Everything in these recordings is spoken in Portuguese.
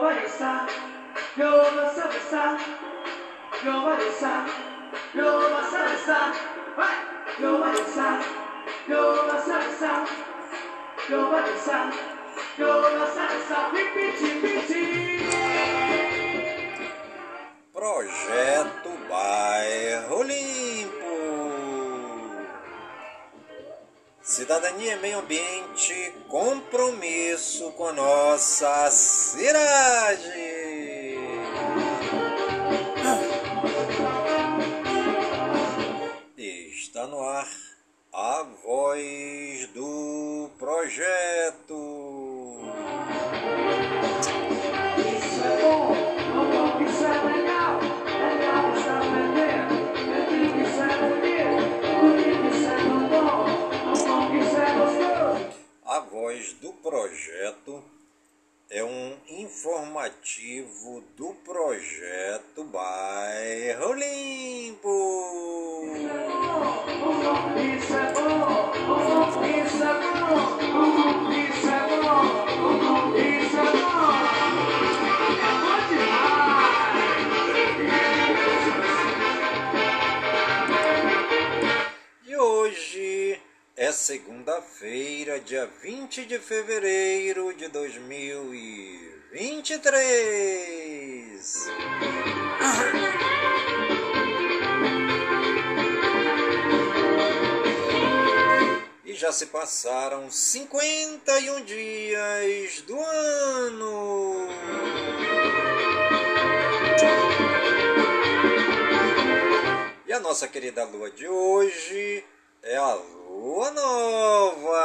Dançar, dançar. Eu vou dançar, eu vou dançar, dançar. Piti. Projeto Bairro Limpo. Cidadania meio ambiente, compromisso com a nossa cidade. Está no ar a voz do projeto. A voz do projeto é um informativo do projeto Bairro Limpo. Isso é bom, bom, isso é bom. Isso é bom, isso é bom. É segunda-feira, dia 20 de fevereiro de 2023. E já se passaram 51 dias do ano. E a nossa querida lua de hoje é a lua nova.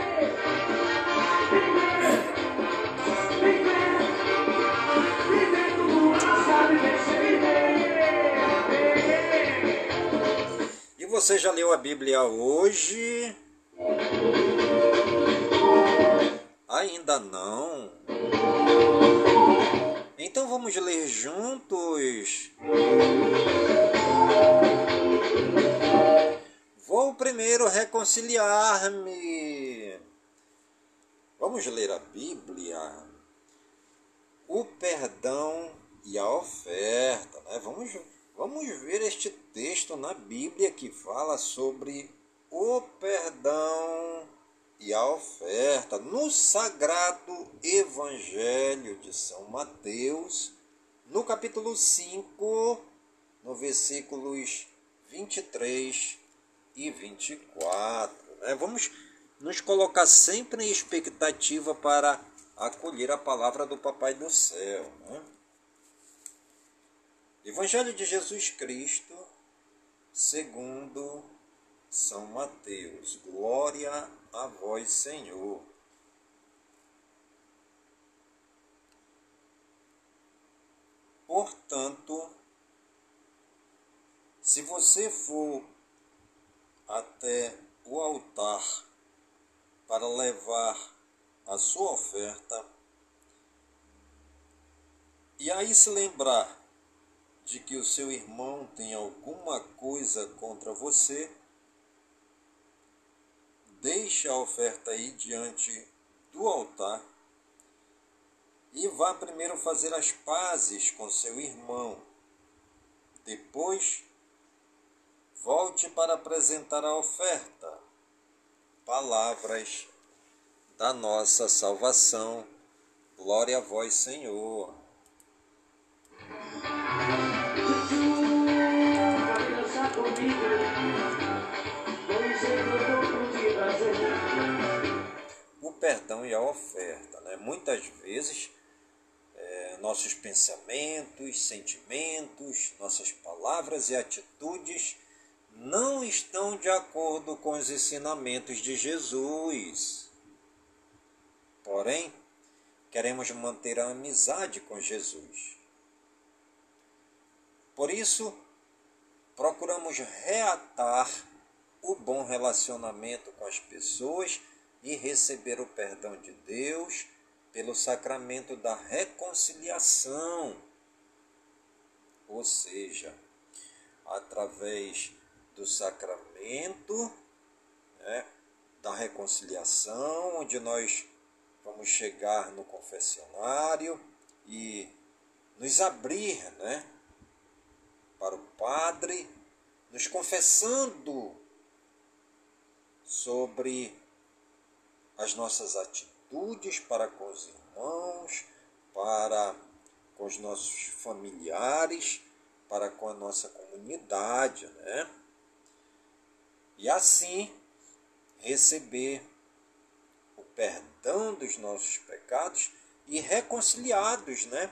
Você já leu a Bíblia hoje? Ainda não? Então vamos ler juntos. Vou primeiro reconciliar-me. Vamos ler a Bíblia. O perdão e a oferta, né? Vamos, vamos ver este texto na Bíblia que fala sobre o perdão e a oferta no sagrado Evangelho de São Mateus, no capítulo 5, no versículos 23 e 24. Né? Vamos nos colocar sempre em expectativa para acolher a palavra do Papai do Céu. Né? Evangelho de Jesus Cristo, segundo São Mateus. Glória a vós, Senhor. Portanto, se você for até o altar para levar a sua oferta e aí se lembrar de que o seu irmão tem alguma coisa contra você, deixe a oferta aí diante do altar e vá primeiro fazer as pazes com seu irmão. Depois, volte para apresentar a oferta. Palavras da nossa salvação. Glória a vós, Senhor. E a oferta. Né? Muitas vezes é, nossos pensamentos, sentimentos, nossas palavras e atitudes não estão de acordo com os ensinamentos de Jesus. Porém, queremos manter a amizade com Jesus. Por isso, procuramos reatar o bom relacionamento com as pessoas e receber o perdão de Deus pelo sacramento da reconciliação. Ou seja, através do sacramento né, da reconciliação, onde nós vamos chegar no confessionário e nos abrir né, para o Padre, nos confessando sobre as nossas atitudes para com os irmãos, para com os nossos familiares, para com a nossa comunidade, né? E assim receber o perdão dos nossos pecados e reconciliados, né?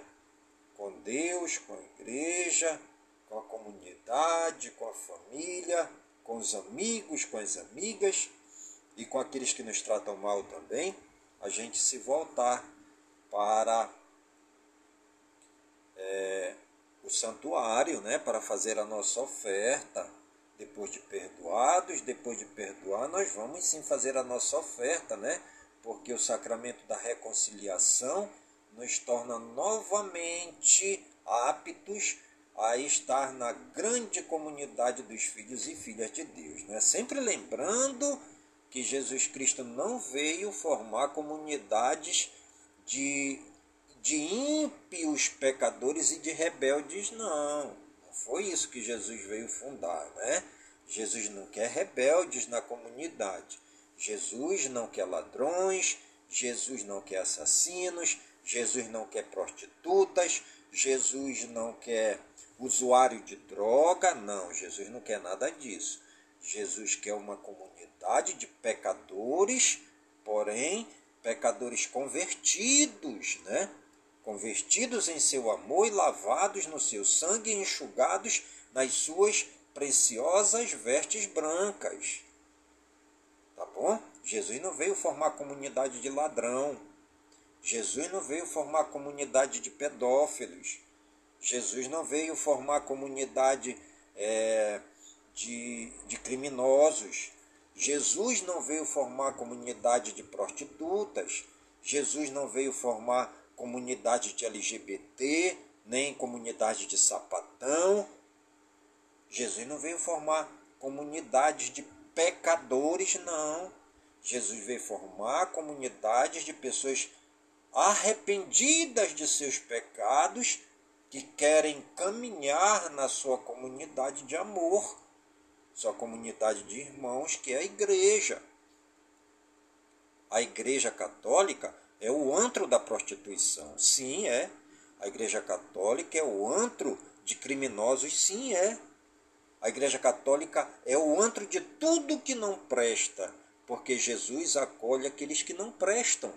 Com Deus, com a igreja, com a comunidade, com a família, com os amigos, com as amigas e com aqueles que nos tratam mal também, a gente se voltar para é, o santuário, né, para fazer a nossa oferta. Depois de perdoados, depois de perdoar, nós vamos sim fazer a nossa oferta, né? Porque o sacramento da reconciliação nos torna novamente aptos a estar na grande comunidade dos filhos e filhas de Deus. Né? Sempre lembrando que Jesus Cristo não veio formar comunidades de, de ímpios pecadores e de rebeldes, não. Não foi isso que Jesus veio fundar, né? Jesus não quer rebeldes na comunidade. Jesus não quer ladrões, Jesus não quer assassinos, Jesus não quer prostitutas, Jesus não quer usuário de droga. Não, Jesus não quer nada disso. Jesus quer uma comunidade de pecadores, porém, pecadores convertidos, né? Convertidos em seu amor e lavados no seu sangue e enxugados nas suas preciosas vestes brancas. Tá bom? Jesus não veio formar comunidade de ladrão. Jesus não veio formar comunidade de pedófilos. Jesus não veio formar comunidade é, de, de criminosos. Jesus não veio formar comunidade de prostitutas. Jesus não veio formar comunidade de LGBT, nem comunidade de sapatão. Jesus não veio formar comunidades de pecadores, não. Jesus veio formar comunidades de pessoas arrependidas de seus pecados que querem caminhar na sua comunidade de amor, sua comunidade de irmãos, que é a igreja. A igreja católica é o antro da prostituição. Sim, é. A igreja católica é o antro de criminosos. Sim, é. A igreja católica é o antro de tudo que não presta, porque Jesus acolhe aqueles que não prestam.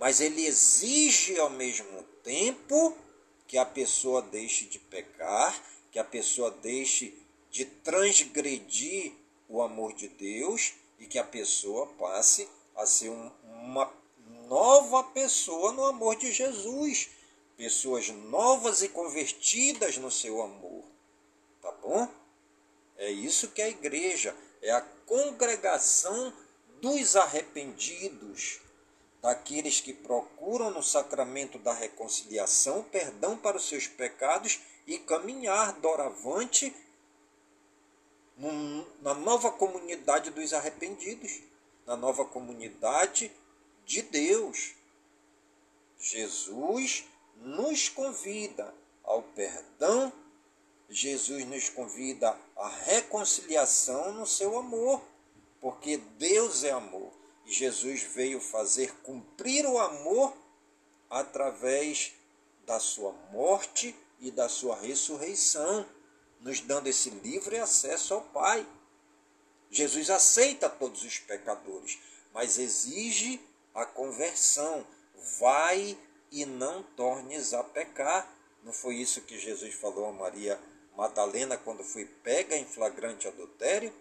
Mas ele exige ao mesmo tempo que a pessoa deixe de pecar, que a pessoa deixe de transgredir o amor de Deus e que a pessoa passe a ser um, uma nova pessoa no amor de Jesus. Pessoas novas e convertidas no seu amor. Tá bom? É isso que é a igreja, é a congregação dos arrependidos daqueles que procuram no sacramento da reconciliação perdão para os seus pecados e caminhar doravante na nova comunidade dos arrependidos, na nova comunidade de Deus. Jesus nos convida ao perdão, Jesus nos convida à reconciliação no seu amor, porque Deus é amor. Jesus veio fazer cumprir o amor através da sua morte e da sua ressurreição, nos dando esse livre acesso ao Pai. Jesus aceita todos os pecadores, mas exige a conversão. Vai e não tornes a pecar. Não foi isso que Jesus falou a Maria Madalena quando foi pega em flagrante adultério?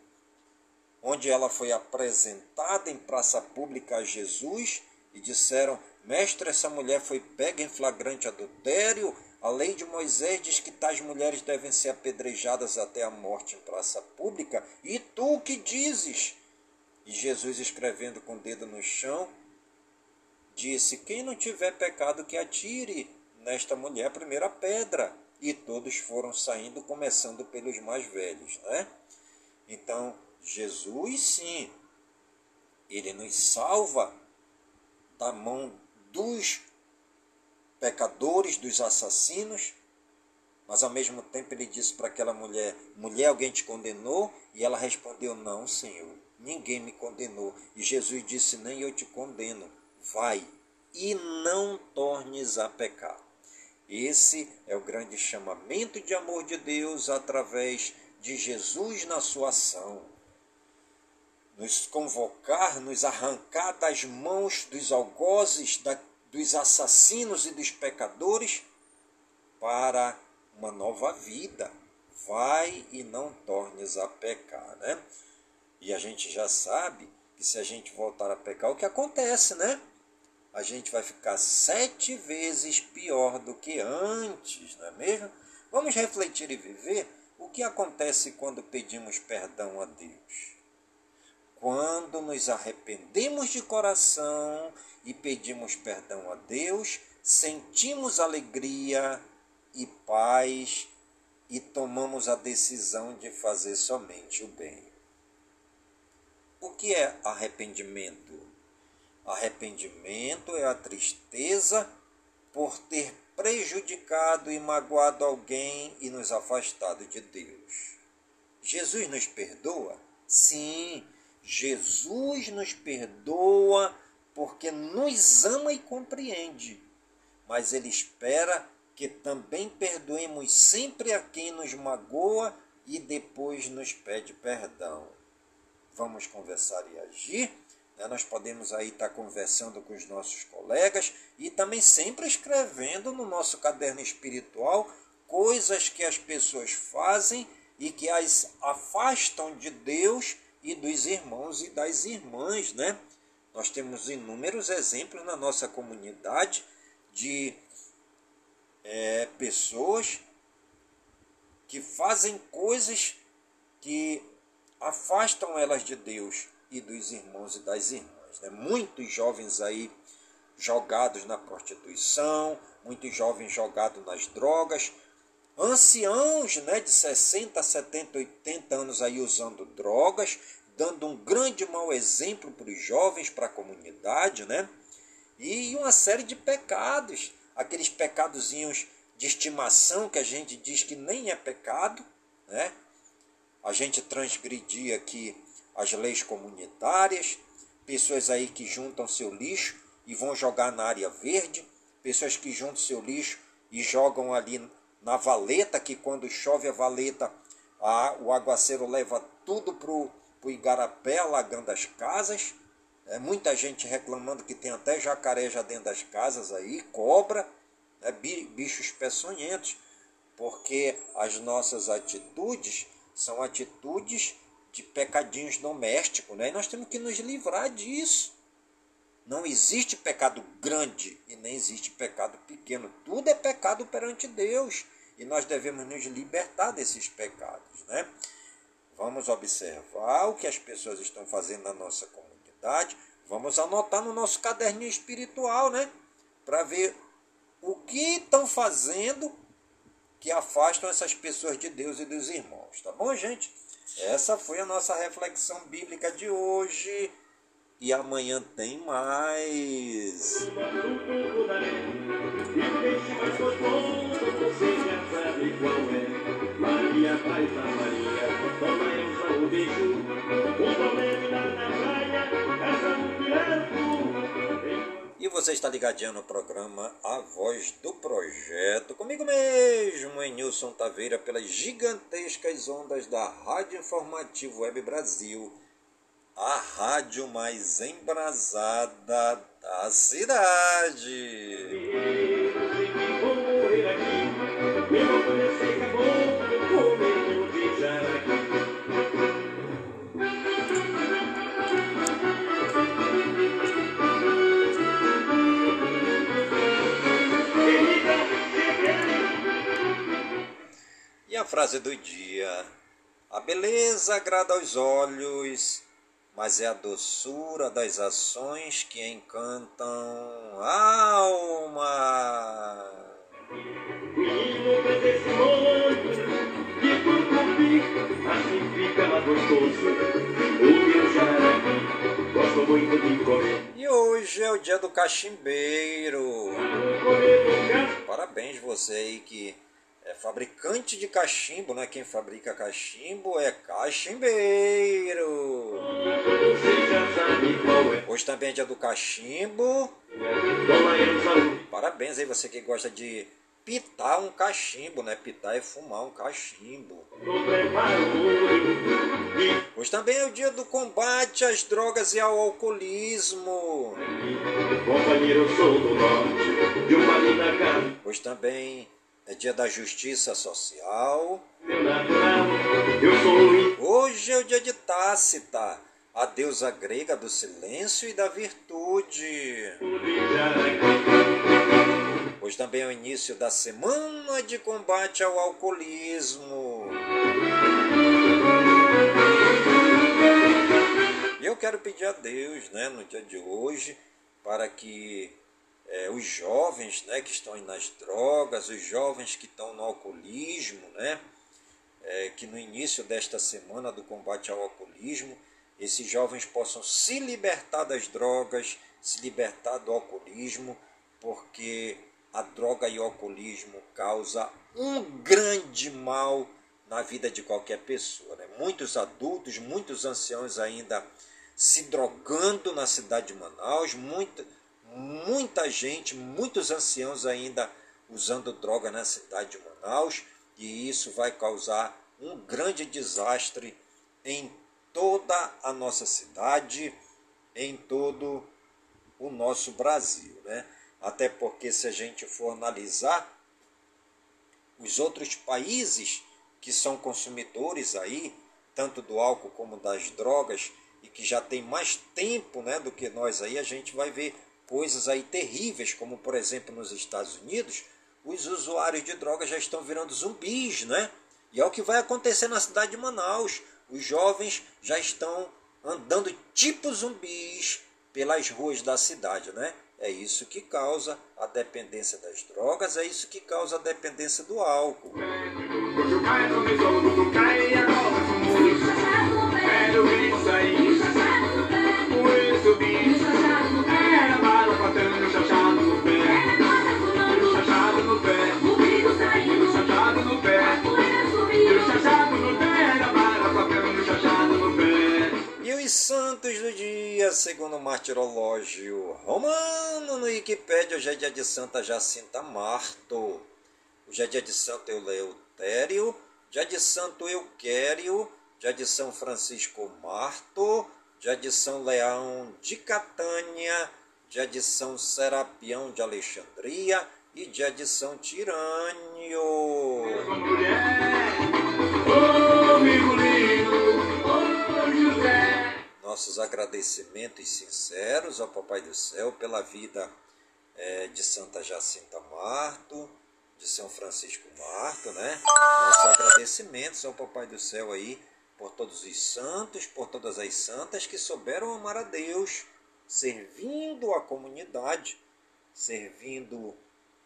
Onde ela foi apresentada em praça pública a Jesus e disseram: Mestre, essa mulher foi pega em flagrante adultério. A lei de Moisés diz que tais mulheres devem ser apedrejadas até a morte em praça pública. E tu o que dizes? E Jesus, escrevendo com o dedo no chão, disse: Quem não tiver pecado, que atire nesta mulher a primeira pedra. E todos foram saindo, começando pelos mais velhos. Né? Então, Jesus, sim, ele nos salva da mão dos pecadores, dos assassinos, mas ao mesmo tempo ele disse para aquela mulher: Mulher, alguém te condenou? E ela respondeu: Não, Senhor, ninguém me condenou. E Jesus disse: Nem eu te condeno vai e não tornes a pecar. Esse é o grande chamamento de amor de Deus através de Jesus na sua ação. Nos convocar, nos arrancar das mãos dos algozes, da, dos assassinos e dos pecadores para uma nova vida. Vai e não tornes a pecar, né? E a gente já sabe que se a gente voltar a pecar, o que acontece, né? a gente vai ficar sete vezes pior do que antes, não é mesmo? Vamos refletir e viver o que acontece quando pedimos perdão a Deus. Quando nos arrependemos de coração e pedimos perdão a Deus, sentimos alegria e paz e tomamos a decisão de fazer somente o bem. O que é arrependimento? Arrependimento é a tristeza por ter prejudicado e magoado alguém e nos afastado de Deus. Jesus nos perdoa? Sim, Jesus nos perdoa porque nos ama e compreende, mas Ele espera que também perdoemos sempre a quem nos magoa e depois nos pede perdão. Vamos conversar e agir? Né? Nós podemos aí estar conversando com os nossos colegas e também sempre escrevendo no nosso caderno espiritual coisas que as pessoas fazem e que as afastam de Deus e dos irmãos e das irmãs, né? Nós temos inúmeros exemplos na nossa comunidade de é, pessoas que fazem coisas que afastam elas de Deus e dos irmãos e das irmãs. Né? Muitos jovens aí jogados na prostituição, muitos jovens jogados nas drogas, anciãos né, de 60, 70, 80 anos aí usando drogas, dando um grande mau exemplo para os jovens, para a comunidade, né? E uma série de pecados, aqueles pecadozinhos de estimação que a gente diz que nem é pecado, né? A gente transgredir aqui as leis comunitárias, pessoas aí que juntam seu lixo e vão jogar na área verde, pessoas que juntam seu lixo e jogam ali na valeta, que quando chove a valeta, a, o aguaceiro leva tudo para o igarapé, alagando as casas. É, muita gente reclamando que tem até jacaré já dentro das casas aí, cobra, né, bichos peçonhentos, porque as nossas atitudes são atitudes de pecadinhos domésticos, né? E nós temos que nos livrar disso. Não existe pecado grande e nem existe pecado pequeno. Tudo é pecado perante Deus e nós devemos nos libertar desses pecados, né? Vamos observar o que as pessoas estão fazendo na nossa comunidade. Vamos anotar no nosso caderninho espiritual, né? Para ver o que estão fazendo que afastam essas pessoas de Deus e dos irmãos, tá bom, gente? Essa foi a nossa reflexão bíblica de hoje. E amanhã tem mais. Maria, Maria, praia, e você está ligadinho no programa A Voz do Projeto, comigo mesmo, em Nilson Taveira, pelas gigantescas ondas da Rádio Informativo Web Brasil, a rádio mais embrasada da cidade. E a frase do dia: A beleza agrada aos olhos mas é a doçura das ações que encantam a alma. E hoje é o dia do cachimbeiro. Parabéns você aí que é fabricante de cachimbo, né? Quem fabrica cachimbo é cachimbeiro. Hoje também é dia do cachimbo. Parabéns aí você que gosta de pitar um cachimbo, né? Pitar é fumar um cachimbo. Hoje também é o dia do combate às drogas e ao alcoolismo. Hoje também é dia da justiça social. Hoje é o dia de Tácita, a deusa grega do silêncio e da virtude. Hoje também é o início da semana de combate ao alcoolismo. E eu quero pedir a Deus, né, no dia de hoje, para que é, os jovens né, que estão nas drogas, os jovens que estão no alcoolismo, né, é, que no início desta semana do combate ao alcoolismo, esses jovens possam se libertar das drogas, se libertar do alcoolismo, porque a droga e o alcoolismo causa um grande mal na vida de qualquer pessoa. Né? Muitos adultos, muitos anciãos ainda se drogando na cidade de Manaus, muita, muita gente, muitos anciãos ainda usando droga na cidade de Manaus, e isso vai causar um grande desastre em toda a nossa cidade, em todo o nosso Brasil. Né? Até porque, se a gente for analisar os outros países que são consumidores aí, tanto do álcool como das drogas, e que já tem mais tempo né, do que nós aí, a gente vai ver coisas aí terríveis, como por exemplo nos Estados Unidos, os usuários de drogas já estão virando zumbis, né? E é o que vai acontecer na cidade de Manaus. Os jovens já estão andando tipo zumbis pelas ruas da cidade, né? É isso que causa a dependência das drogas, é isso que causa a dependência do álcool. Dia, segundo o martirológio romano no Wikipédia, hoje é dia de Santa Jacinta Marto, hoje é dia de Santo Eleutério, dia de Santo Euquério, dia de São Francisco Marto, dia de São Leão de Catânia, dia de São Serapião de Alexandria e dia de São Tirânio. Nossos agradecimentos sinceros ao Papai do Céu pela vida é, de Santa Jacinta Marto, de São Francisco Marto, né? Nossos agradecimentos ao Papai do Céu aí por todos os santos, por todas as santas que souberam amar a Deus, servindo a comunidade, servindo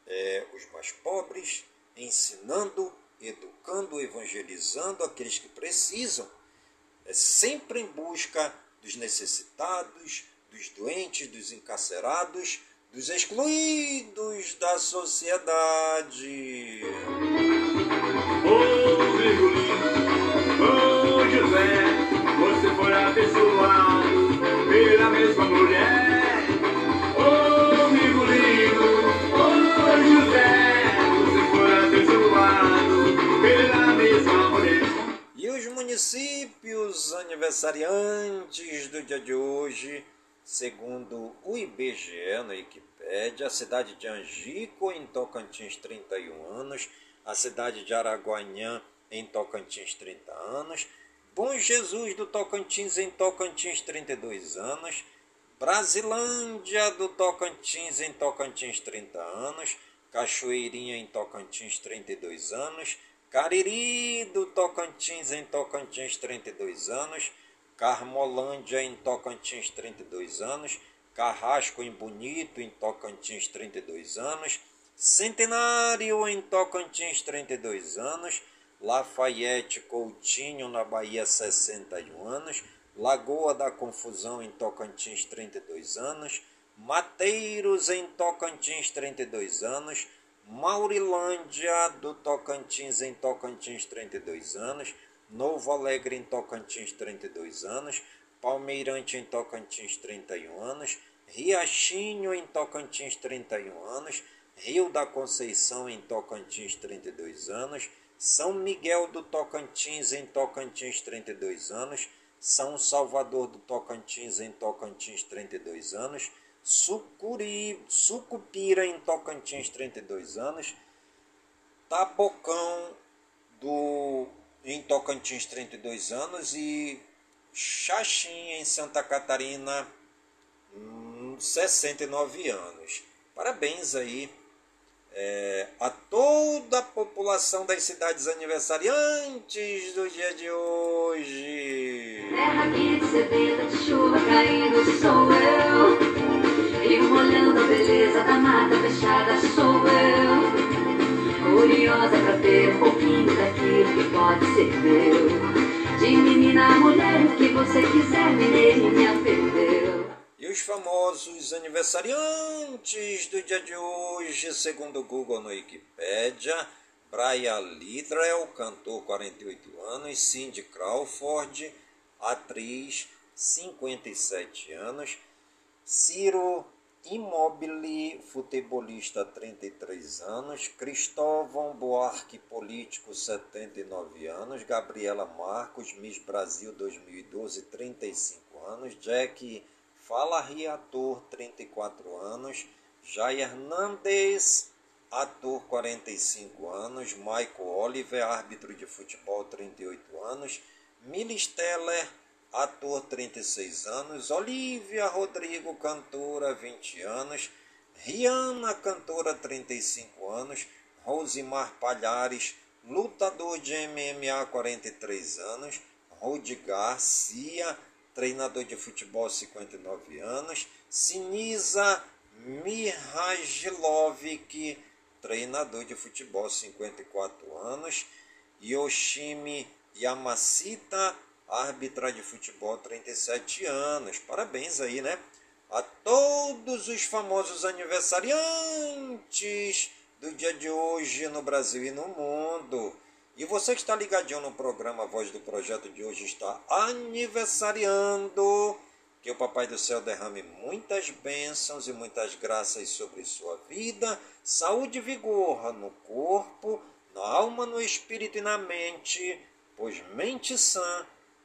é, os mais pobres, ensinando, educando, evangelizando aqueles que precisam, é sempre em busca dos necessitados, dos doentes, dos encarcerados, dos excluídos da sociedade. Ô Virgulino, ô José, você foi abençoado pela mesma mulher. Municípios aniversariantes do dia de hoje, segundo o IBGE na Wikipédia, a cidade de Angico, em Tocantins, 31 anos, a cidade de Araguanhã, em Tocantins, 30 anos, Bom Jesus do Tocantins, em Tocantins, 32 anos, Brasilândia do Tocantins, em Tocantins, 30 anos, Cachoeirinha, em Tocantins, 32 anos, Cariri do Tocantins, em Tocantins, 32 anos. Carmolândia, em Tocantins, 32 anos. Carrasco, em Bonito, em Tocantins, 32 anos. Centenário, em Tocantins, 32 anos. Lafayette Coutinho, na Bahia, 61 anos. Lagoa da Confusão, em Tocantins, 32 anos. Mateiros, em Tocantins, 32 anos. Maurilândia do Tocantins, em Tocantins, 32 anos. Novo Alegre, em Tocantins, 32 anos. Palmeirante, em Tocantins, 31 anos. Riachinho, em Tocantins, 31 anos. Rio da Conceição, em Tocantins, 32 anos. São Miguel do Tocantins, em Tocantins, 32 anos. São Salvador do Tocantins, em Tocantins, 32 anos. Sucuri, Sucupira, em Tocantins, 32 anos. Tabocão, do, em Tocantins, 32 anos. E Xaxim, em Santa Catarina, 69 anos. Parabéns aí é, a toda a população das cidades aniversariantes do dia de hoje. Terra que chuva caindo sou eu. Rio molhando a beleza da mata fechada sou eu. Curiosa pra ter um pouquinho daquilo que pode ser meu. De menina a mulher, o que você quiser, mineirinha perdeu. E os famosos aniversariantes do dia de hoje, segundo o Google no Wikipedia, Brian Littrell, cantor 48 anos, Cindy Crawford, atriz 57 anos, Ciro Immobile, futebolista 33 anos, Cristóvão Buarque, político 79 anos, Gabriela Marcos, Miss Brasil 2012, 35 anos, Jack Falahi, ator 34 anos, Jair Hernandes, ator 45 anos, Michael Oliver, árbitro de futebol 38 anos, Milly Steller, ator 36 anos, Olivia Rodrigo, cantora 20 anos, Rihanna, cantora 35 anos, Rosimar Palhares, lutador de MMA 43 anos, Rudi Garcia, treinador de futebol 59 anos, Sinisa Mihajlovic, treinador de futebol 54 anos, Yoshimi Yamashita, árbitra de futebol 37 anos. Parabéns aí, né? A todos os famosos aniversariantes do dia de hoje no Brasil e no mundo. E você que está ligadinho no programa Voz do Projeto de hoje está aniversariando. Que o Papai do Céu derrame muitas bênçãos e muitas graças sobre sua vida, saúde e vigor no corpo, na alma, no espírito e na mente, pois mente sã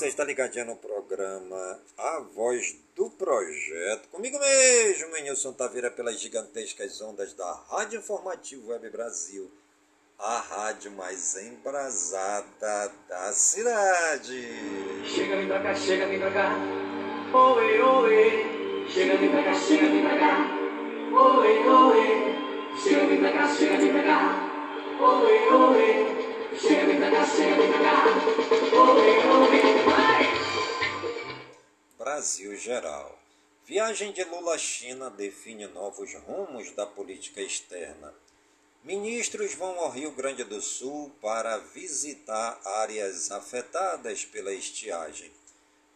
Você está ligadinho no programa A Voz do Projeto. Comigo mesmo, Nilson Taveira, pelas gigantescas ondas da Rádio Informativo Web Brasil, a rádio mais embrasada da cidade. Chega, vem pra cá, chega, vem pra cá. Oi, oi. Chega, vem pra cá, chega, vem pra cá. Oi, oi. Chega, vem pra cá, chega, vem pra cá. Oi, oi. Brasil Geral. Viagem de Lula à China define novos rumos da política externa. Ministros vão ao Rio Grande do Sul para visitar áreas afetadas pela estiagem.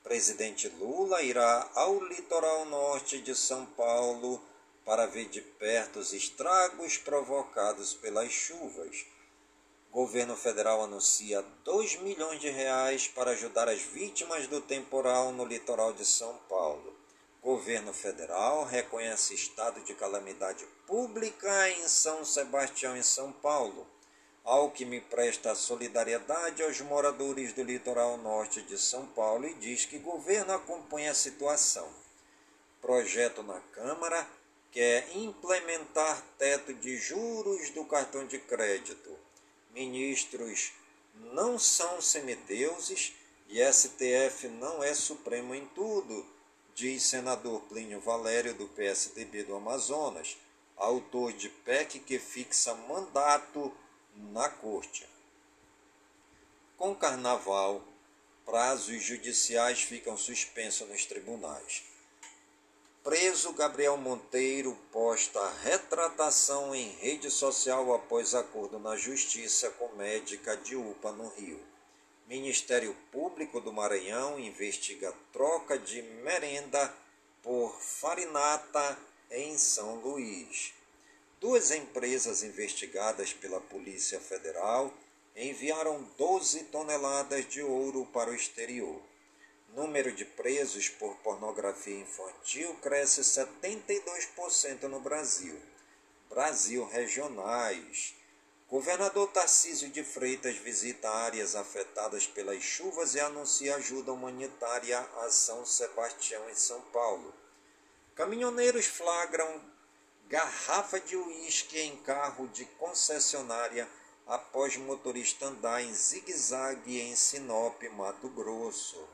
Presidente Lula irá ao litoral norte de São Paulo para ver de perto os estragos provocados pelas chuvas. Governo federal anuncia 2 milhões de reais para ajudar as vítimas do temporal no litoral de São Paulo. Governo federal reconhece estado de calamidade pública em São Sebastião, em São Paulo. Ao que me presta solidariedade aos moradores do litoral norte de São Paulo e diz que governo acompanha a situação. Projeto na Câmara quer implementar teto de juros do cartão de crédito. Ministros não são semideuses e STF não é supremo em tudo, diz senador Plínio Valério do PSDB do Amazonas, autor de PEC que fixa mandato na corte. Com carnaval, prazos judiciais ficam suspensos nos tribunais. Preso Gabriel Monteiro posta retratação em rede social após acordo na justiça com médica de UPA no Rio. Ministério Público do Maranhão investiga troca de merenda por farinata em São Luís. Duas empresas investigadas pela Polícia Federal enviaram 12 toneladas de ouro para o exterior. Número de presos por pornografia infantil cresce 72% no Brasil. Brasil regionais. Governador Tarcísio de Freitas visita áreas afetadas pelas chuvas e anuncia ajuda humanitária a São Sebastião em São Paulo. Caminhoneiros flagram garrafa de uísque em carro de concessionária após motorista andar em zigue-zague em Sinop, Mato Grosso.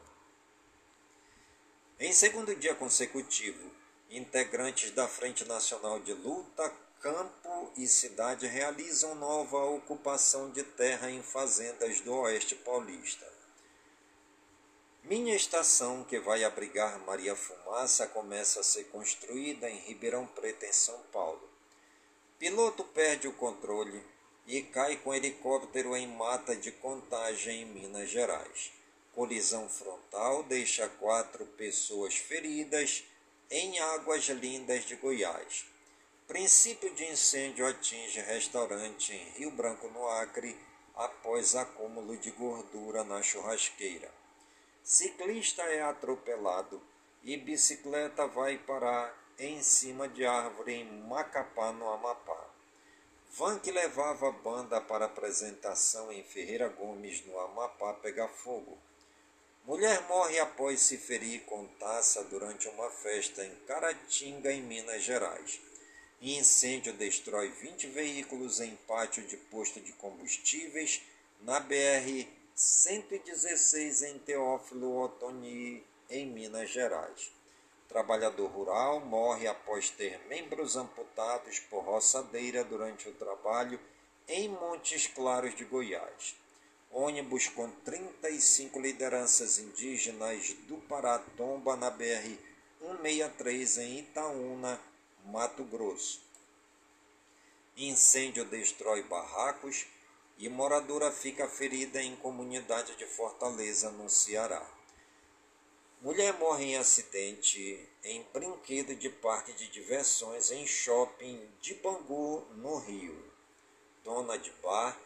Em segundo dia consecutivo, integrantes da Frente Nacional de Luta, Campo e Cidade realizam nova ocupação de terra em fazendas do Oeste Paulista. Minha estação, que vai abrigar Maria Fumaça, começa a ser construída em Ribeirão Preto, em São Paulo. Piloto perde o controle e cai com helicóptero em mata de contagem em Minas Gerais. Colisão frontal deixa quatro pessoas feridas em Águas Lindas de Goiás. Princípio de incêndio atinge restaurante em Rio Branco, no Acre, após acúmulo de gordura na churrasqueira. Ciclista é atropelado e bicicleta vai parar em cima de árvore em Macapá, no Amapá. Van que levava banda para apresentação em Ferreira Gomes, no Amapá, pega fogo. Mulher morre após se ferir com taça durante uma festa em Caratinga, em Minas Gerais. Incêndio destrói 20 veículos em pátio de posto de combustíveis na BR 116 em Teófilo Otoni, em Minas Gerais. Trabalhador rural morre após ter membros amputados por roçadeira durante o trabalho em Montes Claros de Goiás. Ônibus com 35 lideranças indígenas do Pará tomba na BR 163 em Itaúna, Mato Grosso. Incêndio destrói barracos e moradora fica ferida em comunidade de Fortaleza, no Ceará. Mulher morre em acidente em brinquedo de parque de diversões em shopping de Bangu, no Rio. Dona de bar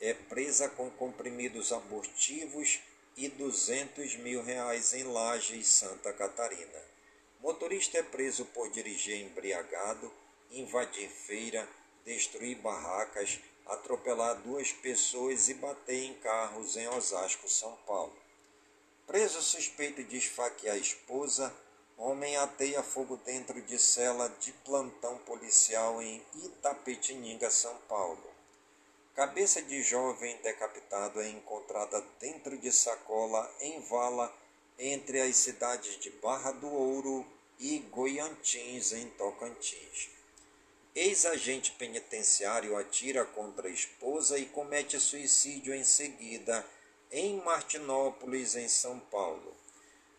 é presa com comprimidos abortivos e 200 mil reais em Lajes, Santa Catarina. Motorista é preso por dirigir embriagado, invadir feira, destruir barracas, atropelar duas pessoas e bater em carros em Osasco, São Paulo. Preso suspeito de esfaquear a esposa, homem ateia fogo dentro de cela de plantão policial em Itapetininga, São Paulo. Cabeça de jovem decapitado é encontrada dentro de sacola em vala entre as cidades de Barra do Ouro e Goiantins, em Tocantins. Ex-agente penitenciário atira contra a esposa e comete suicídio em seguida em Martinópolis, em São Paulo.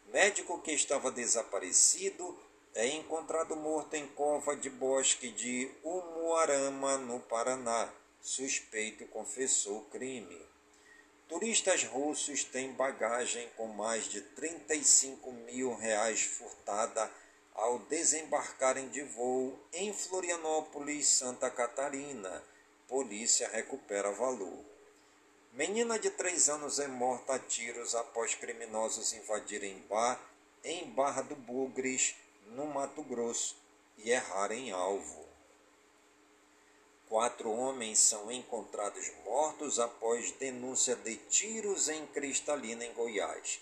Médico que estava desaparecido é encontrado morto em cova de bosque de Umuarama, no Paraná. Suspeito confessou o crime. Turistas russos têm bagagem com mais de 35 mil reais furtada ao desembarcarem de voo em Florianópolis, Santa Catarina. Polícia recupera valor. Menina de três anos é morta a tiros após criminosos invadirem bar em Barra do Bugres, no Mato Grosso, e errarem alvo. Quatro homens são encontrados mortos após denúncia de tiros em Cristalina, em Goiás.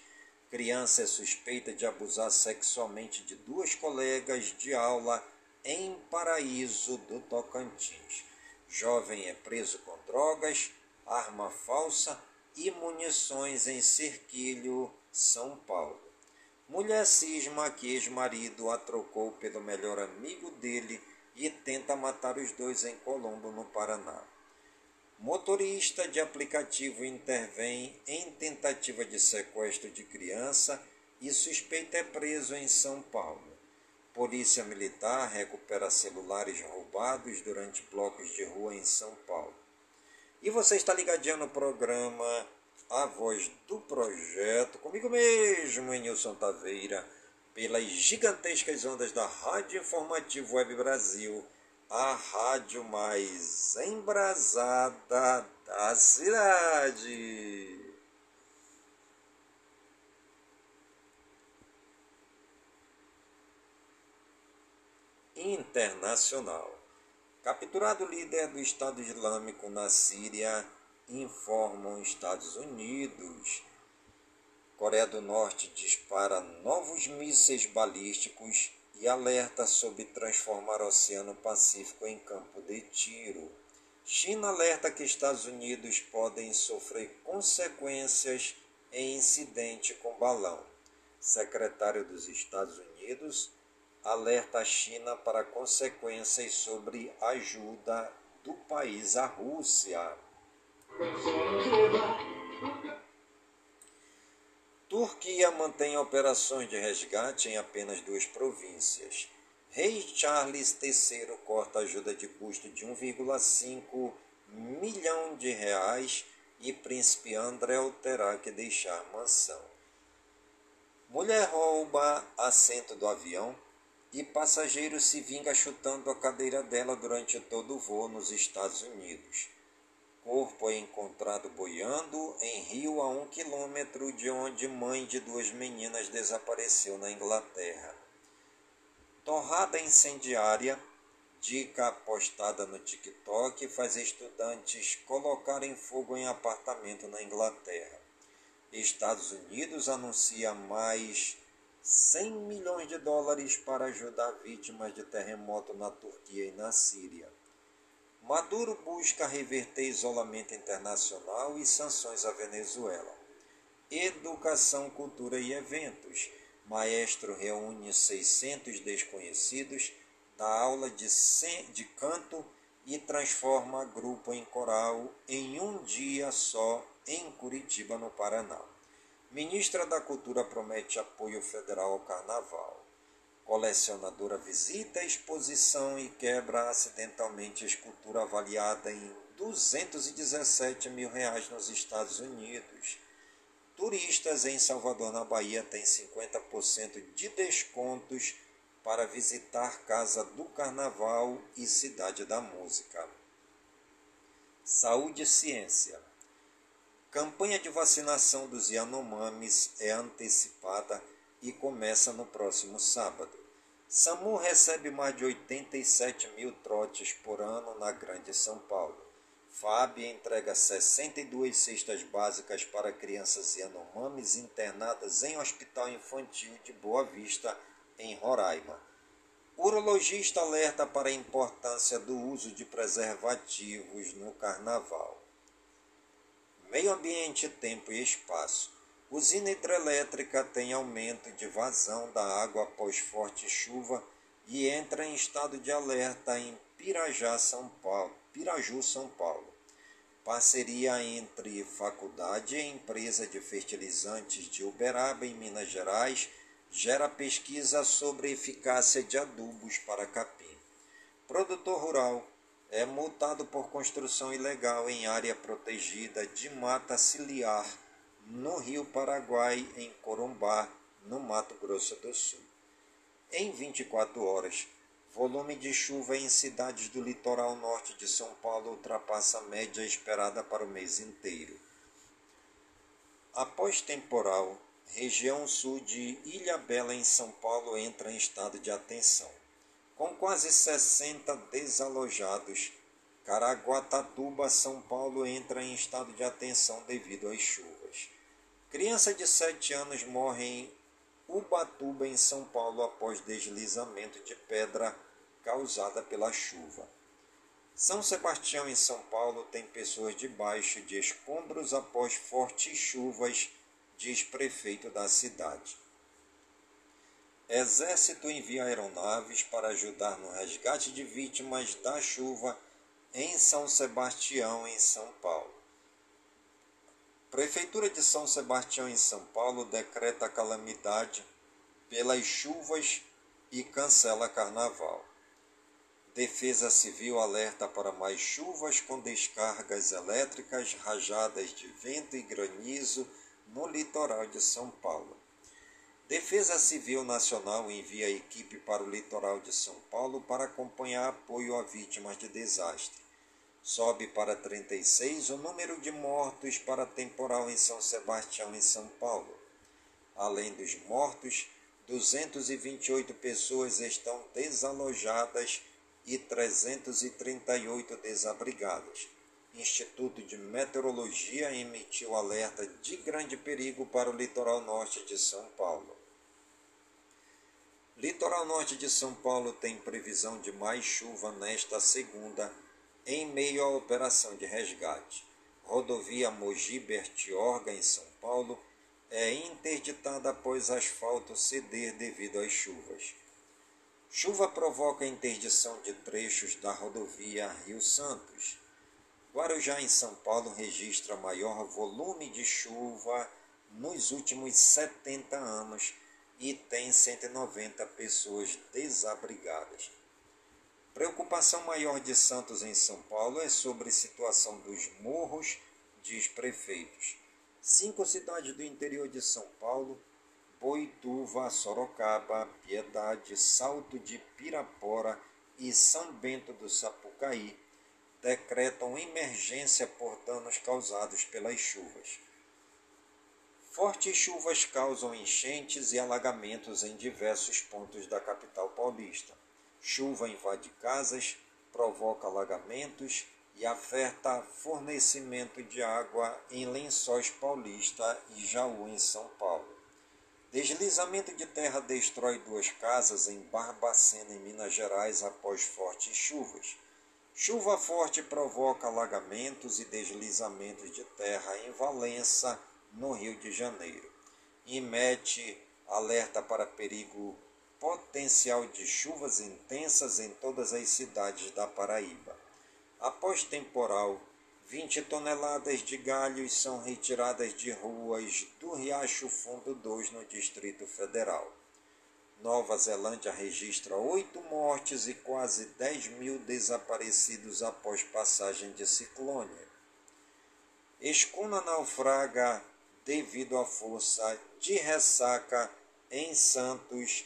Criança é suspeita de abusar sexualmente de duas colegas de aula em Paraíso do Tocantins. Jovem é preso com drogas, arma falsa e munições em Cerquilho, São Paulo. Mulher cisma que ex-marido a trocou pelo melhor amigo dele e tenta matar os dois em Colombo, no Paraná. Motorista de aplicativo intervém em tentativa de sequestro de criança e suspeito é preso em São Paulo. Polícia Militar recupera celulares roubados durante blocos de rua em São Paulo. E você está ligadinho no programa A Voz do Projeto, comigo mesmo, Nilson Taveira, pelas gigantescas ondas da Rádio Informativo Web Brasil a rádio mais embrasada da cidade. Internacional. Capturado líder do Estado Islâmico na Síria, informam Estados Unidos. Coreia do Norte dispara novos mísseis balísticos e alerta sobre transformar o Oceano Pacífico em campo de tiro. China alerta que Estados Unidos podem sofrer consequências em incidente com balão. Secretário dos Estados Unidos alerta a China para consequências sobre ajuda do país à Rússia. Turquia mantém operações de resgate em apenas duas províncias. Rei Charles III corta ajuda de custo de 1,5 milhão de reais e príncipe André terá que deixar mansão. Mulher rouba assento do avião e passageiro se vinga chutando a cadeira dela durante todo o voo nos Estados Unidos. Corpo é encontrado boiando em rio a um quilômetro de onde mãe de duas meninas desapareceu na Inglaterra. Torrada incendiária, dica postada no TikTok, faz estudantes colocarem fogo em apartamento na Inglaterra. Estados Unidos anuncia mais 100 milhões de dólares para ajudar vítimas de terremoto na Turquia e na Síria. Maduro busca reverter isolamento internacional e sanções à Venezuela. Educação, cultura e eventos. Maestro reúne 600 desconhecidos, dá aula de, de canto e transforma grupo em coral em um dia só em Curitiba, no Paraná. Ministra da Cultura promete apoio federal ao Carnaval. Colecionadora visita a exposição e quebra acidentalmente a escultura avaliada em 217 mil reais nos Estados Unidos. Turistas em Salvador, na Bahia, têm 50% de descontos para visitar Casa do Carnaval e Cidade da Música. Saúde e Ciência. Campanha de vacinação dos Yanomamis é antecipada e começa no próximo sábado. SAMU recebe mais de 87 mil trotes por ano na Grande São Paulo. FAB entrega 62 cestas básicas para crianças Yanomamis internadas em Hospital Infantil de Boa Vista, em Roraima. Urologista alerta para a importância do uso de preservativos no carnaval. Meio ambiente, tempo e espaço. Usina hidrelétrica tem aumento de vazão da água após forte chuva e entra em estado de alerta em Pirajá, São Paulo, Piraju, São Paulo. Parceria entre faculdade e empresa de fertilizantes de Uberaba, em Minas Gerais, gera pesquisa sobre eficácia de adubos para capim. Produtor rural é multado por construção ilegal em área protegida de mata ciliar no Rio Paraguai, em Corumbá, no Mato Grosso do Sul. em 24 horas. Volume de chuva em cidades do litoral norte de São Paulo ultrapassa a média esperada para o mês inteiro. Após temporal, região sul de Ilhabela, em São Paulo, entra em estado de atenção. Com quase 60 desalojados, Caraguatatuba, São Paulo, entra em estado de atenção devido às chuvas. Criança de 7 anos morre em Ubatuba, em São Paulo, após deslizamento de pedra causada pela chuva. São Sebastião, em São Paulo, tem pessoas debaixo de escombros após fortes chuvas, diz prefeito da cidade. Exército envia aeronaves para ajudar no resgate de vítimas da chuva em São Sebastião, em São Paulo. Prefeitura de São Sebastião, em São Paulo, decreta calamidade pelas chuvas e cancela carnaval. Defesa Civil alerta para mais chuvas com descargas elétricas, rajadas de vento e granizo no litoral de São Paulo. Defesa Civil Nacional envia equipe para o litoral de São Paulo para acompanhar apoio a vítimas de desastre. Sobe para 36 o número de mortos para temporal em São Sebastião, em São Paulo. Além dos mortos, 228 pessoas estão desalojadas e 338 desabrigadas. Instituto de Meteorologia emitiu alerta de grande perigo para o litoral norte de São Paulo. Litoral norte de São Paulo tem previsão de mais chuva nesta segunda, em meio à operação de resgate. Rodovia Mogi Bertiorga, em São Paulo, é interditada após asfalto ceder devido às chuvas. Chuva provoca interdição de trechos da rodovia Rio Santos. Guarujá, em São Paulo, registra maior volume de chuva nos últimos 70 anos e tem 190 pessoas desabrigadas. Preocupação maior de Santos em São Paulo é sobre situação dos morros, diz prefeitos. Cinco cidades do interior de São Paulo Boituva, Sorocaba, Piedade, Salto de Pirapora e São Bento do Sapucaí decretam emergência por danos causados pelas chuvas. Fortes chuvas causam enchentes e alagamentos em diversos pontos da capital paulista. Chuva invade casas, provoca alagamentos e afeta fornecimento de água em Lençóis Paulista e Jaú, em São Paulo. Deslizamento de terra destrói duas casas em Barbacena, em Minas Gerais, após fortes chuvas. Chuva forte provoca alagamentos e deslizamentos de terra em Valença, no Rio de Janeiro. IMET alerta para perigo potencial de chuvas intensas em todas as cidades da Paraíba. Após temporal, 20 toneladas de galhos são retiradas de ruas do Riacho Fundo 2 no Distrito Federal. Nova Zelândia registra oito mortes e quase 10 mil desaparecidos após passagem de ciclone. Escuna naufraga devido à força de ressaca em Santos,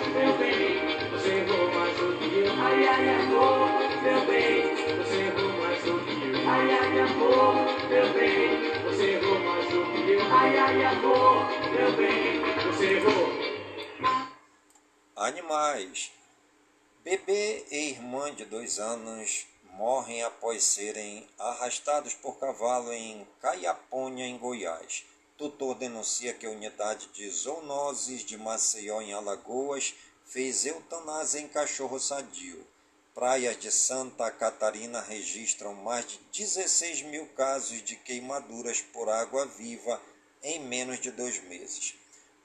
Meu bem. Você errou mais do que eu. Ai, ai, amor, meu bem, você errou. Animais. Bebê e irmã de dois anos morrem após serem arrastados por cavalo em Caiapônia, em Goiás. Tutor denuncia que a unidade de zoonoses de Maceió, em Alagoas, fez eutanásia em cachorro sadio. Praias de Santa Catarina registram mais de 16 mil casos de queimaduras por água viva em menos de dois meses.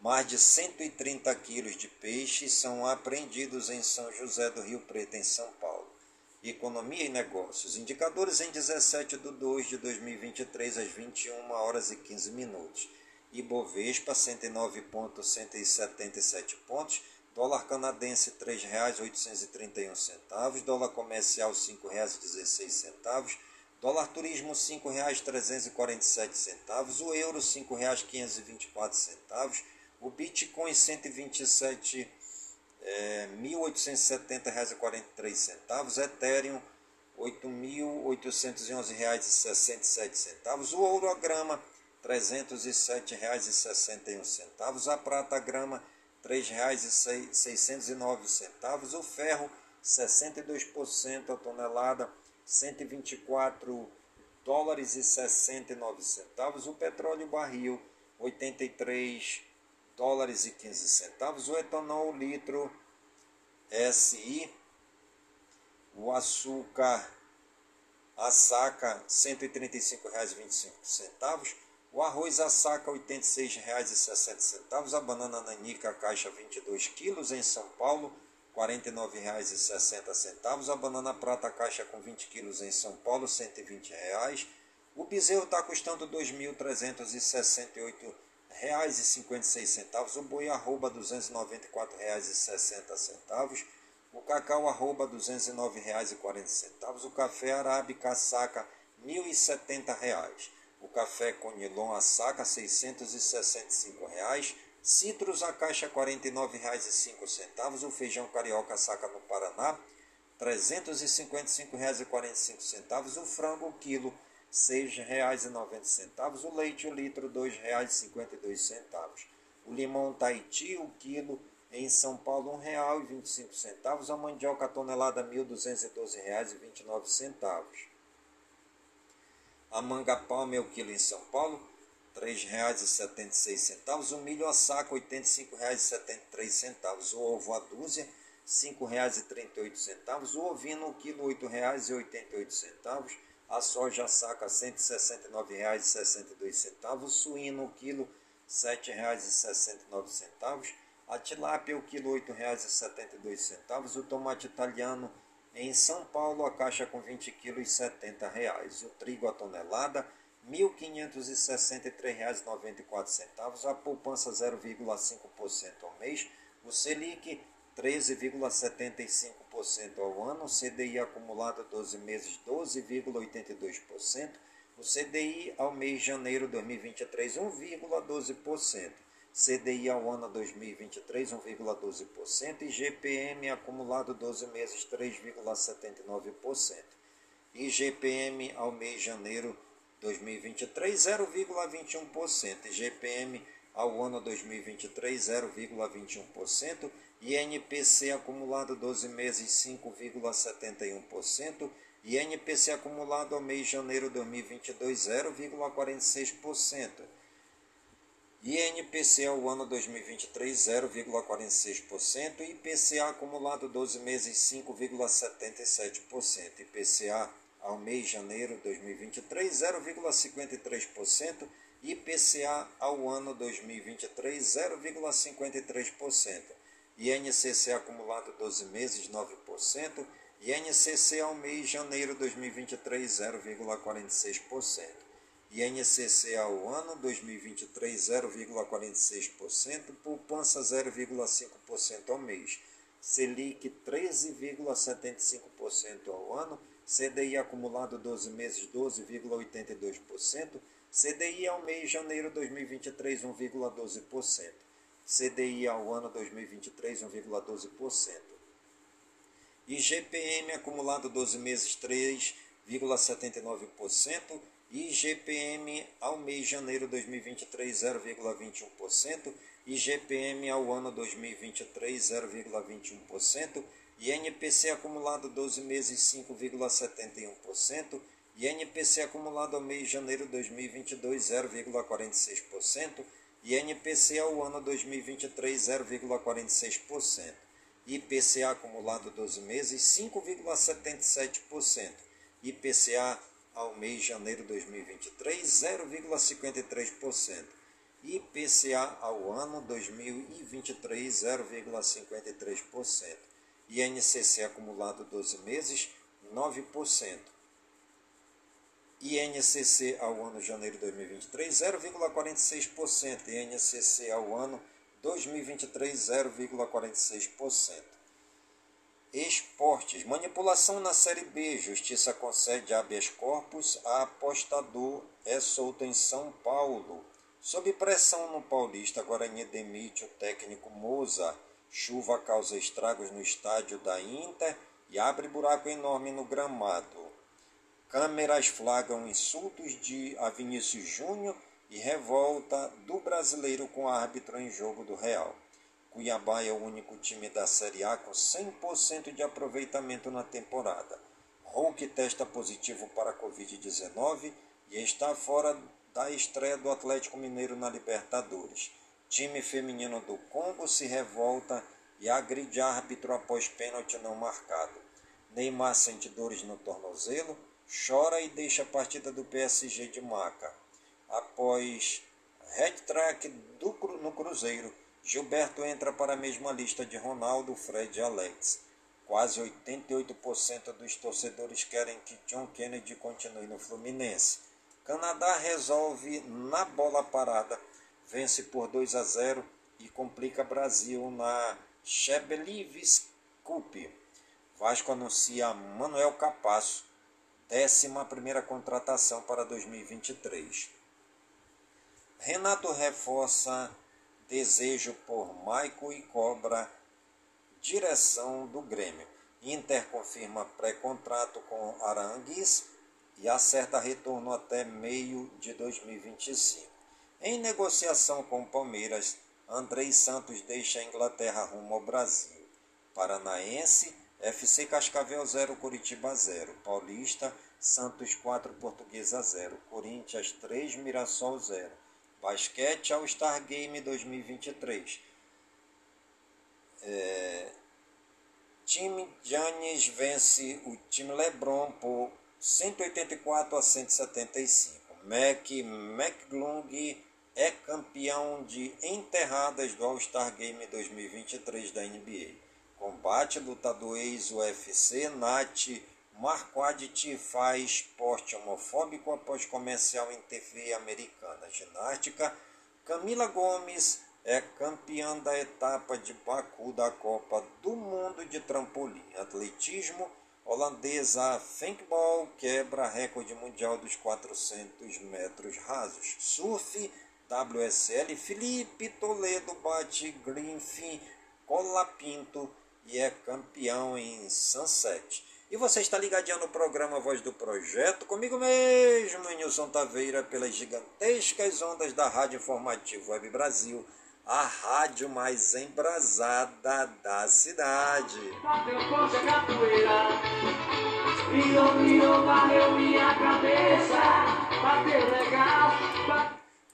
Mais de 130 quilos de peixes são apreendidos em São José do Rio Preto, em São Paulo. Economia e Negócios. Indicadores em 17 de 2 de 2023 às 21 horas e 15 minutos. Ibovespa 109,177 pontos. Dólar canadense R$ 3,831. Dólar comercial R$ 5,16. Dólar turismo R$ 5,347. O euro R$ 5,524. O Bitcoin 127 é, R$ 1.870,43. Ethereum R$ 8.811,67. O ouro a grama R$ 307,61. A prata a grama R$ 3,609. O ferro 62% a tonelada 124 dólares e 69 centavos. O petróleo barril 83 dólares e 15 centavos. O etanol litro SI. O açúcar a saca R$ 135,25. O arroz a saca R$ 86,60. A banana nanica a caixa 22 quilos em São Paulo R$ 49,60. A banana prata a caixa com 20 quilos em São Paulo 120 reais. O bezerro está custando 2.368 reais e 56 centavos, o boi arroba 294 reais e 60 centavos, o cacau arroba 209 reais e 40 centavos, o café arábica saca 1.070 reais, o café conilon a saca 665 reais, citros a caixa 49 reais e 5 centavos, o feijão carioca a saca no Paraná 355 reais e 45 centavos, o frango o quilo R$ 6,90. O leite, o litro, R$ 2,52. O limão Tahiti, o quilo, em São Paulo, R$ 1,25. A mandioca, a tonelada, R$ 1.212,29. A manga palma, o quilo, em São Paulo, R$ 3,76. O milho a saco, R$ 85,73. O ovo a dúzia, R$ 5,38. O ovino, o quilo, R$ 8,88 a soja saca R$ 169,62, o suíno o quilo R$ 7,69, a tilápia o quilo R$ 8,72, o tomate italiano em São Paulo a caixa com 20 kg 70 reais. o trigo a tonelada R$ 1.563,94, a poupança 0,5% ao mês, o Selic 13,75% ao ano, CDI acumulado 12 meses 12,82%, o CDI ao mês de janeiro 2023 1,12%, CDI ao ano 2023 1,12% e GPM acumulado 12 meses 3,79%. E GPM ao mês de janeiro 2023 0,21%, e GPM ao ano 2023 0,21% INPC acumulado 12 meses 5,71%, INPC acumulado ao mês de janeiro 2022 0,46%, INPC ao ano 2023 0,46%, IPCA acumulado 12 meses 5,77%, IPCA ao mês de janeiro 2023 0,53%, IPCA ao ano 2023 0,53%. INCC acumulado 12 meses 9%, INCC ao mês de janeiro 2023 0,46%, INCC ao ano 2023 0,46%, poupança 0,5% ao mês, Selic 13,75% ao ano, CDI acumulado 12 meses 12,82%, CDI ao mês de janeiro 2023 1,12%. CDI ao ano 2023 1,12%. IGPM acumulado 12 meses 3,79%. IGPM ao mês de janeiro 2023 0,21%. IGPM ao ano 2023 0,21%. INPC acumulado 12 meses 5,71%. INPC acumulado ao mês de janeiro 2022 0,46%. INPC ao ano 2023 0,46%. IPCA acumulado 12 meses 5,77%. IPCA ao mês de janeiro 2023 0,53%. IPCA ao ano 2023 0,53%. INCC acumulado 12 meses 9%. INCC ao ano janeiro de 2023, 0,46%. INCC ao ano 2023, 0,46%. Esportes. Manipulação na Série B. Justiça concede habeas corpus a apostador. É solto em São Paulo. Sob pressão no Paulista, Guarani demite o técnico Moza. Chuva causa estragos no estádio da Inter e abre buraco enorme no gramado. Câmeras flagram insultos de a Vinícius Júnior e revolta do brasileiro com árbitro em jogo do Real. Cuiabá é o único time da Série A com 100% de aproveitamento na temporada. Hulk testa positivo para a Covid-19 e está fora da estreia do Atlético Mineiro na Libertadores. Time feminino do Congo se revolta e agride árbitro após pênalti não marcado. Neymar sente dores no tornozelo, chora e deixa a partida do PSG de maca. Após hat-trick no Cruzeiro, Gilberto entra para a mesma lista de Ronaldo, Fred e Alex. Quase 88% dos torcedores querem que John Kennedy continue no Fluminense. Canadá resolve na bola parada, vence por 2 a 0 e complica Brasil na Chebelives Cup. Vasco anuncia Manuel Capasso, décima primeira contratação para 2023. Renato reforça desejo por Maico e cobra direção do Grêmio. Inter confirma pré-contrato com Arangues e acerta retorno até meio de 2025. Em negociação com Palmeiras, Andrei Santos deixa a Inglaterra rumo ao Brasil. Paranaense, FC Cascavel 0, Curitiba 0. Paulista, Santos 4, Portuguesa 0. Corinthians 3, Mirassol 0. Basquete All Star Game 2023. É, time Giannis vence o time LeBron por 184 a 175. Mac McGlung é campeão de enterradas do All-Star Game 2023 da NBA. Combate lutador ex-UFC Nat Marquardt faz esporte homofóbico após comercial em TV americana. Ginástica Camila Gomes é campeã da etapa de Baku da Copa do Mundo de Trampolim. Atletismo holandesa Fenkball quebra recorde mundial dos 400 metros rasos. Surf WSL Felipe Toledo bate Greenfin Colapinto e é campeão em Sunset. E você está ligadinho no programa Voz do Projeto, comigo mesmo, Nilson Taveira, pelas gigantescas ondas da Rádio Informativo Web Brasil a rádio mais embrasada da cidade.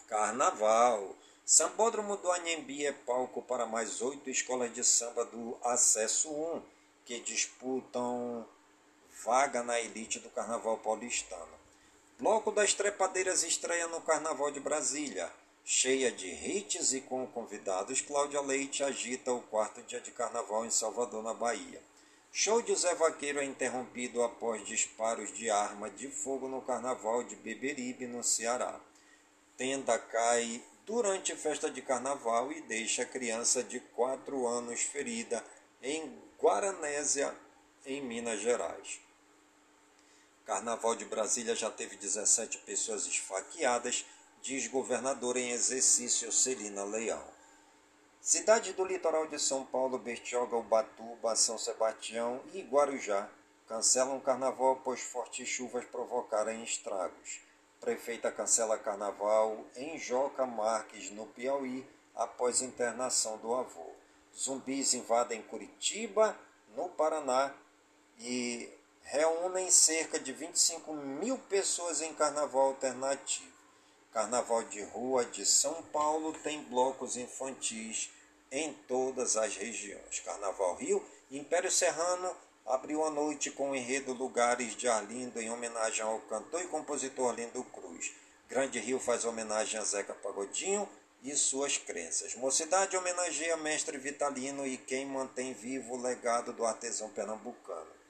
Carnaval. Sambódromo do Anhembi é palco para mais oito escolas de samba do Acesso 1, que disputam vaga na elite do Carnaval paulistano. Bloco das Trepadeiras estreia no Carnaval de Brasília. Cheia de hits e com convidados, Cláudia Leite agita o quarto dia de carnaval em Salvador, na Bahia. Show de Zé Vaqueiro é interrompido após disparos de arma de fogo no carnaval de Beberibe, no Ceará. Tenda cai durante festa de carnaval e deixa criança de 4 anos ferida em Guaranésia, em Minas Gerais. Carnaval de Brasília já teve 17 pessoas esfaqueadas diz governador em exercício Celina Leão. Cidade do litoral de São Paulo, Bertioga, Ubatuba, São Sebastião e Guarujá cancelam carnaval após fortes chuvas provocarem estragos. Prefeita cancela carnaval em Joca Marques, no Piauí, após internação do avô. Zumbis invadem Curitiba, no Paraná, e reúnem cerca de 25 mil pessoas em carnaval alternativo. Carnaval de Rua de São Paulo tem blocos infantis em todas as regiões. Carnaval Rio, Império Serrano abriu a noite com o enredo Lugares de Arlindo em homenagem ao cantor e compositor Arlindo Cruz. Grande Rio faz homenagem a Zeca Pagodinho e suas crenças. Mocidade homenageia Mestre Vitalino e quem mantém vivo o legado do artesão pernambucano.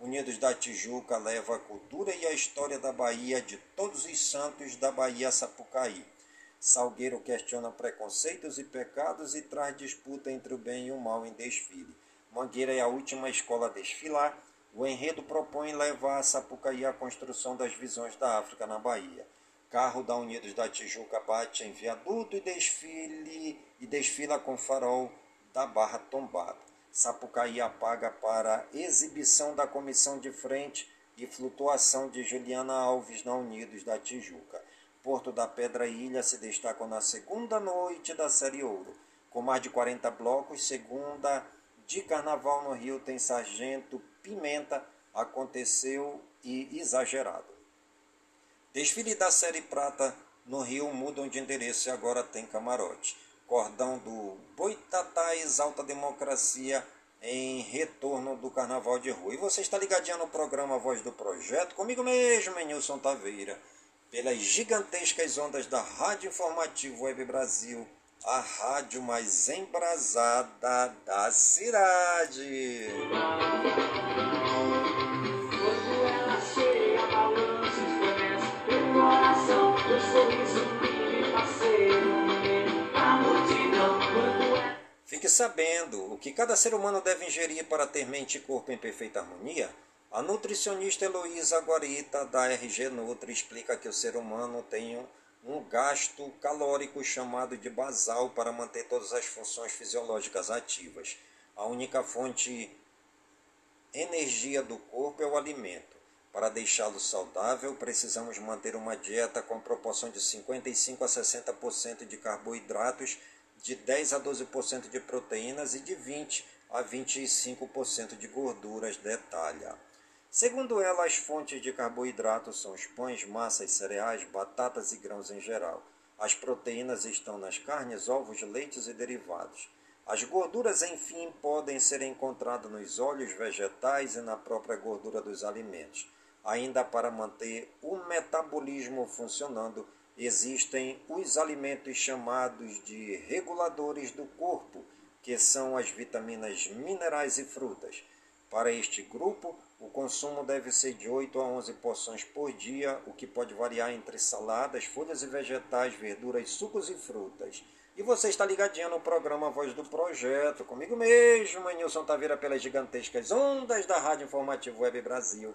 Unidos da Tijuca leva a cultura e a história da Bahia de todos os santos da Bahia Sapucaí. Salgueiro questiona preconceitos e pecados e traz disputa entre o bem e o mal em desfile. Mangueira é a última escola a desfilar. O enredo propõe levar a Sapucaí à construção das visões da África na Bahia. Carro da Unidos da Tijuca bate em viaduto e desfile e desfila com farol da Barra Tombada. Sapucaí apaga para exibição da comissão de frente e flutuação de Juliana Alves na Unidos da Tijuca. Porto da Pedra Ilha se destacam na segunda noite da Série Ouro. Com mais de 40 blocos, segunda de carnaval no Rio tem Sargento Pimenta, aconteceu e exagerado. Desfile da Série Prata no Rio mudam de endereço e agora tem camarote. Cordão do Boitatá exalta a democracia em retorno do Carnaval de Rua. E você está ligadinho no programa Voz do Projeto, comigo mesmo, Nilson Taveira pelas gigantescas ondas da Rádio Informativo Web Brasil, a rádio mais embrasada da cidade. Fique sabendo o que cada ser humano deve ingerir para ter mente e corpo em perfeita harmonia a nutricionista Heloísa Guarita, da RG Nutri, explica que o ser humano tem um gasto calórico chamado de basal para manter todas as funções fisiológicas ativas. A única fonte energia do corpo é o alimento. Para deixá-lo saudável, precisamos manter uma dieta com proporção de 55 a 60% de carboidratos, de 10 a 12% de proteínas e de 20 a 25% de gorduras, detalha. Segundo ela, as fontes de carboidratos são os pães, massas, cereais, batatas e grãos em geral. As proteínas estão nas carnes, ovos, leites e derivados. As gorduras, enfim, podem ser encontradas nos óleos vegetais e na própria gordura dos alimentos. Ainda para manter o metabolismo funcionando, existem os alimentos chamados de reguladores do corpo, que são as vitaminas, minerais e frutas. Para este grupo, o consumo deve ser de 8 a 11 porções por dia, o que pode variar entre saladas, folhas e vegetais, verduras, sucos e frutas. E você está ligadinho no programa Voz do Projeto, comigo mesmo, Nilson Taveira, pelas gigantescas ondas da Rádio Informativo Web Brasil,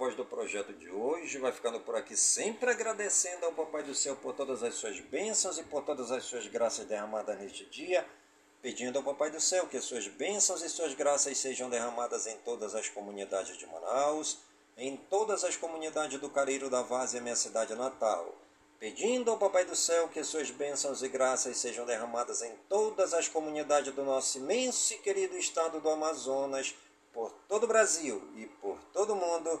Voz do Projeto de hoje vai ficando por aqui, sempre agradecendo ao Papai do Céu por todas as suas bênçãos e por todas as suas graças derramadas neste dia, pedindo ao Papai do Céu que as suas bênçãos e suas graças sejam derramadas em todas as comunidades de Manaus, em todas as comunidades do Careiro da Várzea, minha cidade natal. Pedindo ao Papai do Céu que suas bênçãos e graças sejam derramadas em todas as comunidades do nosso imenso e querido estado do Amazonas, por todo o Brasil e por todo o mundo.